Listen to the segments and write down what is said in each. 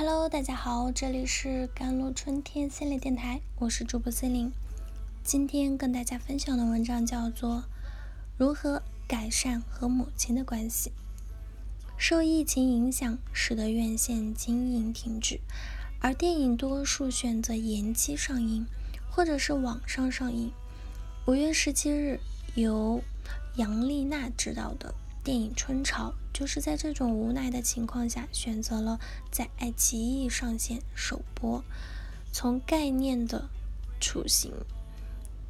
Hello，大家好，这里是甘露春天心理电台，我是主播森林。今天跟大家分享的文章叫做《如何改善和母亲的关系》。受疫情影响，使得院线经营停止，而电影多数选择延期上映，或者是网上上映。五月十七日，由杨丽娜执导的电影《春潮》。就是在这种无奈的情况下，选择了在爱奇艺上线首播。从概念的雏形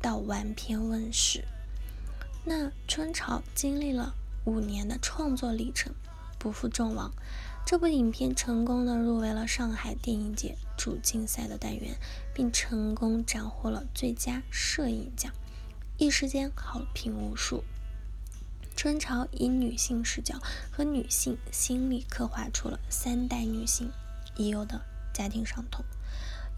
到完片问世，那《春潮》经历了五年的创作历程，不负众望。这部影片成功的入围了上海电影节主竞赛的单元，并成功斩获了最佳摄影奖，一时间好评无数。春潮以女性视角和女性心理刻画出了三代女性已有的家庭伤痛，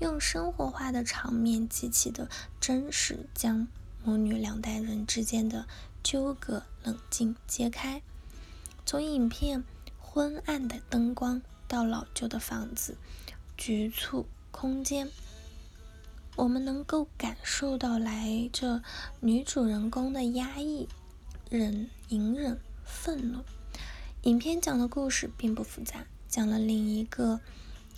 用生活化的场面极其的真实，将母女两代人之间的纠葛冷静揭开。从影片昏暗的灯光到老旧的房子、局促空间，我们能够感受到来这女主人公的压抑。忍、隐忍、愤怒。影片讲的故事并不复杂，讲了另一个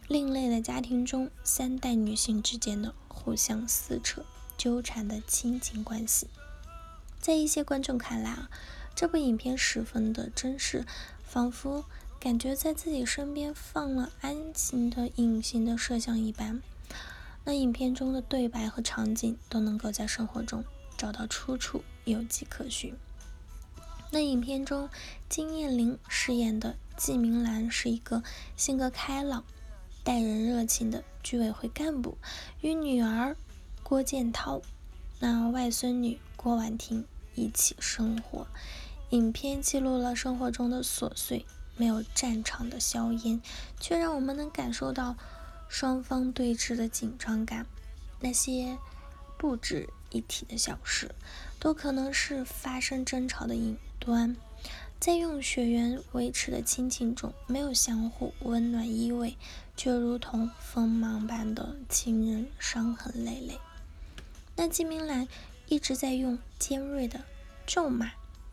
另类的家庭中三代女性之间的互相撕扯、纠缠的亲情关系。在一些观众看来啊，这部影片十分的真实，仿佛感觉在自己身边放了安静的隐形的摄像一般。那影片中的对白和场景都能够在生活中找到出处，有迹可循。那影片中，金燕玲饰演的季明兰是一个性格开朗、待人热情的居委会干部，与女儿郭建涛、那外孙女郭婉婷一起生活。影片记录了生活中的琐碎，没有战场的硝烟，却让我们能感受到双方对峙的紧张感。那些不值一提的小事，都可能是发生争吵的引。端，在用血缘维持的亲情中，没有相互温暖依偎，却如同锋芒般的亲人，伤痕累累。那金明兰一直在用尖锐的咒骂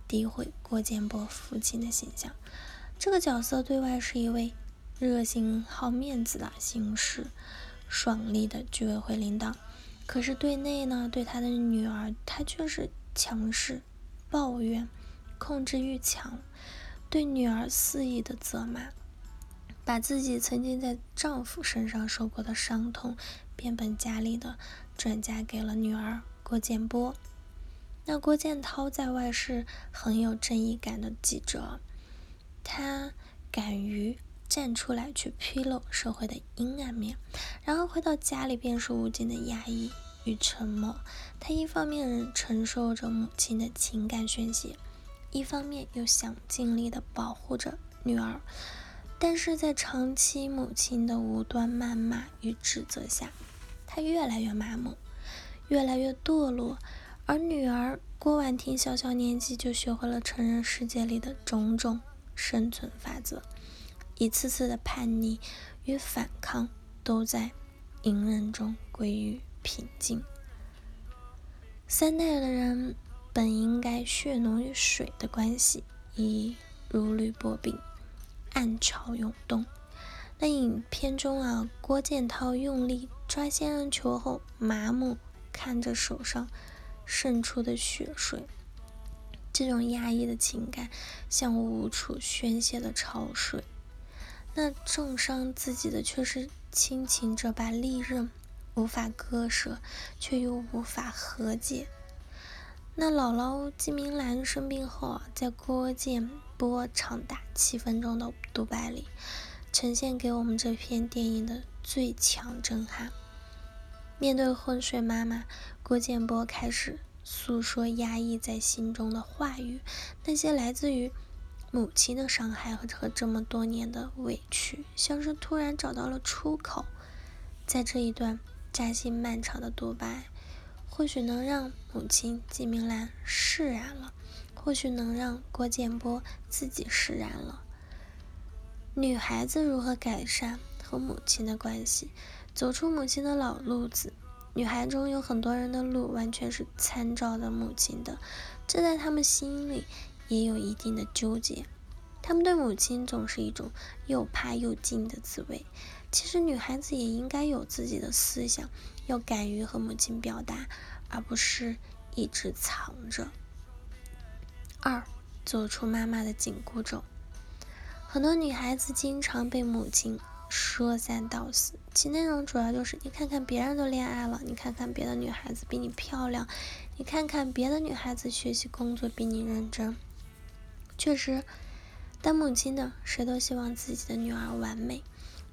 诋毁郭建波父亲的形象。这个角色对外是一位热心好面子的行事爽利的居委会领导，可是对内呢，对他的女儿，他却是强势抱怨。控制欲强，对女儿肆意的责骂，把自己曾经在丈夫身上受过的伤痛，变本加厉的转嫁给了女儿郭建波。那郭建涛在外是很有正义感的记者，他敢于站出来去披露社会的阴暗面，然后回到家里便是无尽的压抑与沉默。他一方面承受着母亲的情感宣泄。一方面又想尽力的保护着女儿，但是在长期母亲的无端谩骂与指责下，他越来越麻木，越来越堕落。而女儿郭婉婷小小年纪就学会了成人世界里的种种生存法则，一次次的叛逆与反抗都在隐忍中归于平静。三代的人。本应该血浓于水的关系，已如履薄冰，暗潮涌动。那影片中啊，郭建涛用力抓仙人球后，麻木看着手上渗出的血水，这种压抑的情感像无处宣泄的潮水。那重伤自己的却是亲情这把利刃，无法割舍，却又无法和解。那姥姥金明兰生病后啊，在郭建波长达七分钟的独白里，呈现给我们这片电影的最强震撼。面对昏睡妈妈，郭建波开始诉说压抑在心中的话语，那些来自于母亲的伤害和和这么多年的委屈，像是突然找到了出口。在这一段扎心漫长的独白。或许能让母亲季明兰释然了，或许能让郭建波自己释然了。女孩子如何改善和母亲的关系，走出母亲的老路子。女孩中有很多人的路完全是参照的母亲的，这在他们心里也有一定的纠结。他们对母亲总是一种又怕又敬的滋味。其实女孩子也应该有自己的思想，要敢于和母亲表达，而不是一直藏着。二，走出妈妈的紧箍咒。很多女孩子经常被母亲说三道四，其内容主要就是：你看看别人都恋爱了，你看看别的女孩子比你漂亮，你看看别的女孩子学习工作比你认真。确实，当母亲的谁都希望自己的女儿完美，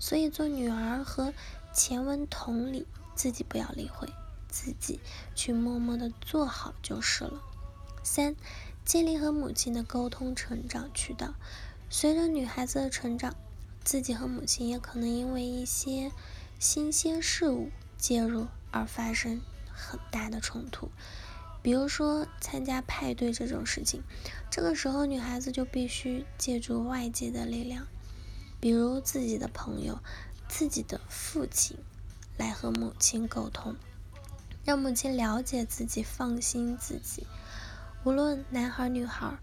所以做女儿和前文同理，自己不要理会，自己去默默的做好就是了。三，建立和母亲的沟通成长渠道。随着女孩子的成长，自己和母亲也可能因为一些新鲜事物介入而发生很大的冲突。比如说参加派对这种事情，这个时候女孩子就必须借助外界的力量，比如自己的朋友、自己的父亲，来和母亲沟通，让母亲了解自己、放心自己。无论男孩女孩。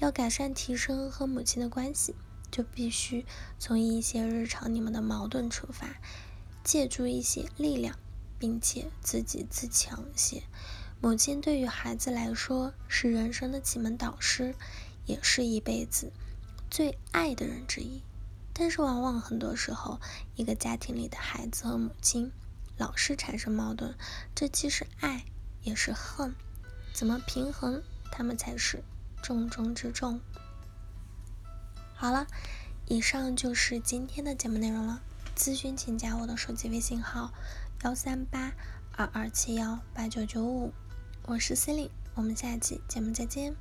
要改善、提升和母亲的关系，就必须从一些日常你们的矛盾出发，借助一些力量，并且自己自强些。母亲对于孩子来说是人生的启蒙导师，也是一辈子最爱的人之一。但是，往往很多时候，一个家庭里的孩子和母亲老是产生矛盾，这既是爱也是恨，怎么平衡他们才是？重中之重。好了，以上就是今天的节目内容了。咨询请加我的手机微信号：幺三八二二七幺八九九五，我是 c e l i n e 我们下期节目再见。